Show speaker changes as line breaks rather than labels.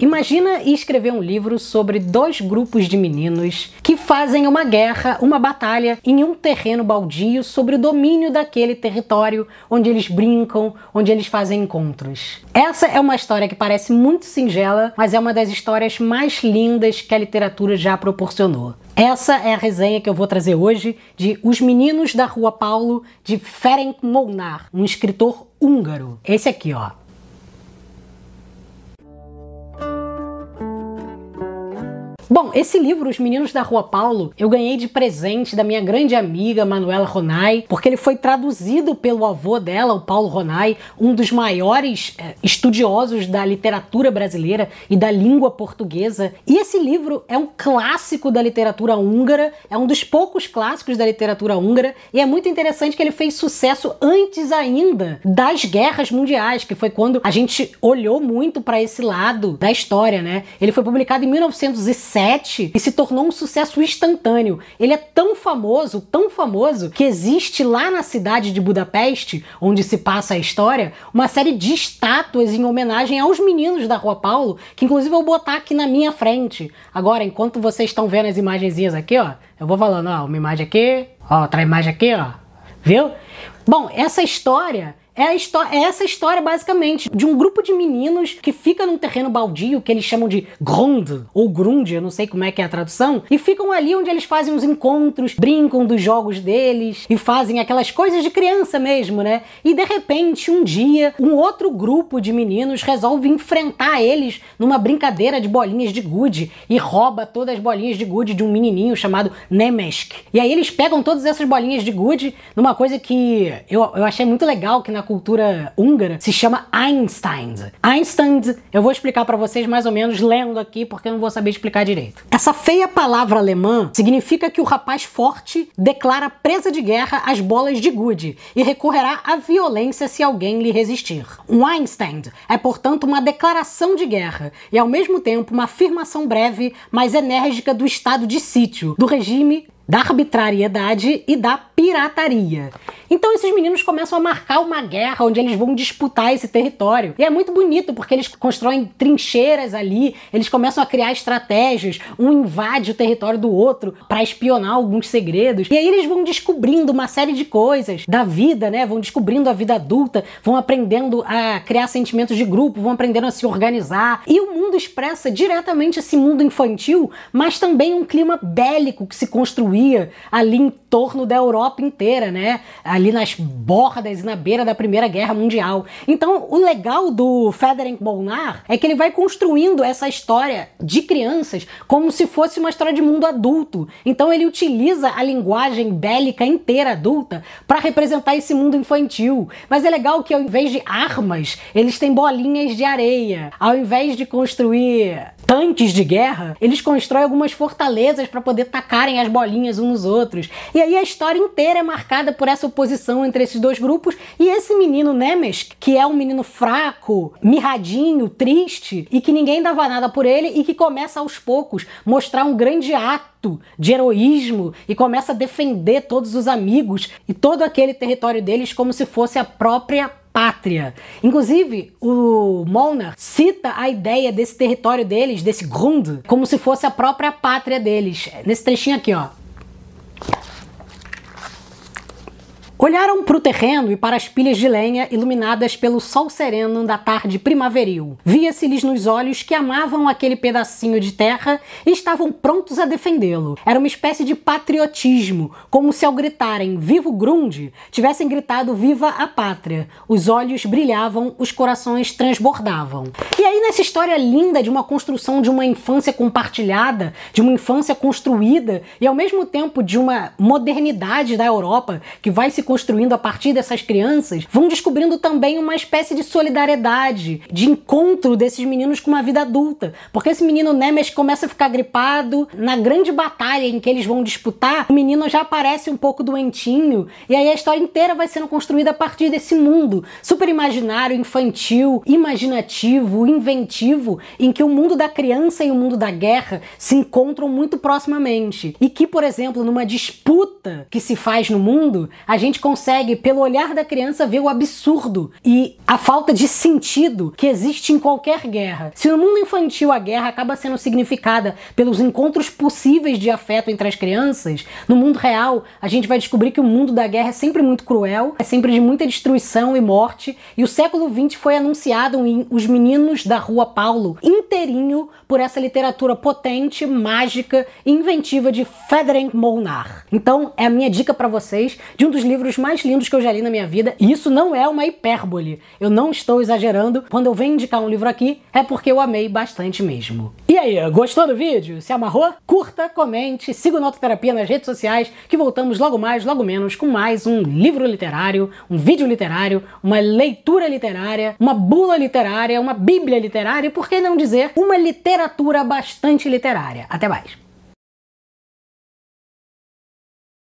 Imagina escrever um livro sobre dois grupos de meninos que fazem uma guerra, uma batalha em um terreno baldio sobre o domínio daquele território onde eles brincam, onde eles fazem encontros. Essa é uma história que parece muito singela, mas é uma das histórias mais lindas que a literatura já proporcionou. Essa é a resenha que eu vou trazer hoje de Os Meninos da Rua Paulo, de Ferenc Molnar, um escritor húngaro. Esse aqui, ó. Bom, esse livro, Os Meninos da Rua Paulo, eu ganhei de presente da minha grande amiga Manuela Ronai, porque ele foi traduzido pelo avô dela, o Paulo Ronai, um dos maiores é, estudiosos da literatura brasileira e da língua portuguesa. E esse livro é um clássico da literatura húngara, é um dos poucos clássicos da literatura húngara, e é muito interessante que ele fez sucesso antes ainda das guerras mundiais, que foi quando a gente olhou muito para esse lado da história, né? Ele foi publicado em 1907 e se tornou um sucesso instantâneo. Ele é tão famoso, tão famoso, que existe lá na cidade de Budapeste, onde se passa a história, uma série de estátuas em homenagem aos meninos da Rua Paulo, que inclusive eu vou botar aqui na minha frente. Agora, enquanto vocês estão vendo as imagenzinhas aqui, ó, eu vou falando, ó, uma imagem aqui, ó, outra imagem aqui, ó. Viu? Bom, essa história é, é essa história, basicamente, de um grupo de meninos que fica num terreno baldio, que eles chamam de Grund, ou Grund, eu não sei como é que é a tradução, e ficam ali onde eles fazem os encontros, brincam dos jogos deles, e fazem aquelas coisas de criança mesmo, né? E de repente, um dia, um outro grupo de meninos resolve enfrentar eles numa brincadeira de bolinhas de gude, e rouba todas as bolinhas de gude de um menininho chamado Nemesk. E aí eles pegam todas essas bolinhas de gude numa coisa que eu, eu achei muito legal, que na cultura húngara se chama Einstein. Einstein, eu vou explicar para vocês mais ou menos lendo aqui, porque eu não vou saber explicar direito. Essa feia palavra alemã significa que o rapaz forte declara presa de guerra as bolas de gude e recorrerá à violência se alguém lhe resistir. Um Einstein é, portanto, uma declaração de guerra e, ao mesmo tempo, uma afirmação breve, mas enérgica do estado de sítio, do regime da arbitrariedade e da pirataria. Então esses meninos começam a marcar uma guerra onde eles vão disputar esse território. E é muito bonito porque eles constroem trincheiras ali, eles começam a criar estratégias, um invade o território do outro para espionar alguns segredos. E aí eles vão descobrindo uma série de coisas da vida, né? Vão descobrindo a vida adulta, vão aprendendo a criar sentimentos de grupo, vão aprendendo a se organizar. E o mundo expressa diretamente esse mundo infantil, mas também um clima bélico que se ali em torno da Europa inteira, né? ali nas bordas e na beira da Primeira Guerra Mundial. Então, o legal do Frederick Molnar é que ele vai construindo essa história de crianças como se fosse uma história de mundo adulto. Então, ele utiliza a linguagem bélica inteira adulta para representar esse mundo infantil. Mas é legal que ao invés de armas, eles têm bolinhas de areia. Ao invés de construir tanques de guerra, eles constroem algumas fortalezas para poder tacarem as bolinhas uns nos outros. E aí a história inteira é marcada por essa oposição entre esses dois grupos. E esse menino Nemes, que é um menino fraco, mirradinho, triste e que ninguém dava nada por ele e que começa aos poucos mostrar um grande ato de heroísmo e começa a defender todos os amigos e todo aquele território deles como se fosse a própria pátria. Inclusive, o Molnar cita a ideia desse território deles, desse Grund, como se fosse a própria pátria deles. Nesse trechinho aqui, ó. Olharam para o terreno e para as pilhas de lenha iluminadas pelo sol sereno da tarde primaveril. Via-se-lhes nos olhos que amavam aquele pedacinho de terra e estavam prontos a defendê-lo. Era uma espécie de patriotismo, como se ao gritarem Viva o Grunde tivessem gritado Viva a Pátria. Os olhos brilhavam, os corações transbordavam. E aí, nessa história linda de uma construção de uma infância compartilhada, de uma infância construída e ao mesmo tempo de uma modernidade da Europa que vai se construindo a partir dessas crianças vão descobrindo também uma espécie de solidariedade, de encontro desses meninos com uma vida adulta. Porque esse menino Nemes começa a ficar gripado, na grande batalha em que eles vão disputar, o menino já aparece um pouco doentinho, e aí a história inteira vai sendo construída a partir desse mundo super imaginário, infantil, imaginativo, inventivo, em que o mundo da criança e o mundo da guerra se encontram muito proximamente. E que, por exemplo, numa disputa que se faz no mundo, a gente consegue, pelo olhar da criança, ver o absurdo e a falta de sentido que existe em qualquer guerra. Se no mundo infantil a guerra acaba sendo significada pelos encontros possíveis de afeto entre as crianças, no mundo real a gente vai descobrir que o mundo da guerra é sempre muito cruel, é sempre de muita destruição e morte, e o século XX foi anunciado em Os Meninos da Rua Paulo inteirinho por essa literatura potente, mágica e inventiva de Frederic Molnar. Então, é a minha dica para vocês de um dos livros mais lindos que eu já li na minha vida, e isso não é uma hipérbole. Eu não estou exagerando. Quando eu venho indicar um livro aqui, é porque eu amei bastante mesmo. E aí, gostou do vídeo? Se amarrou? Curta, comente, siga o Nototerapia nas redes sociais, que voltamos logo mais, logo menos, com mais um livro literário, um vídeo literário, uma leitura literária, uma bula literária, uma bíblia literária e, por que não dizer, uma literatura bastante literária. Até mais!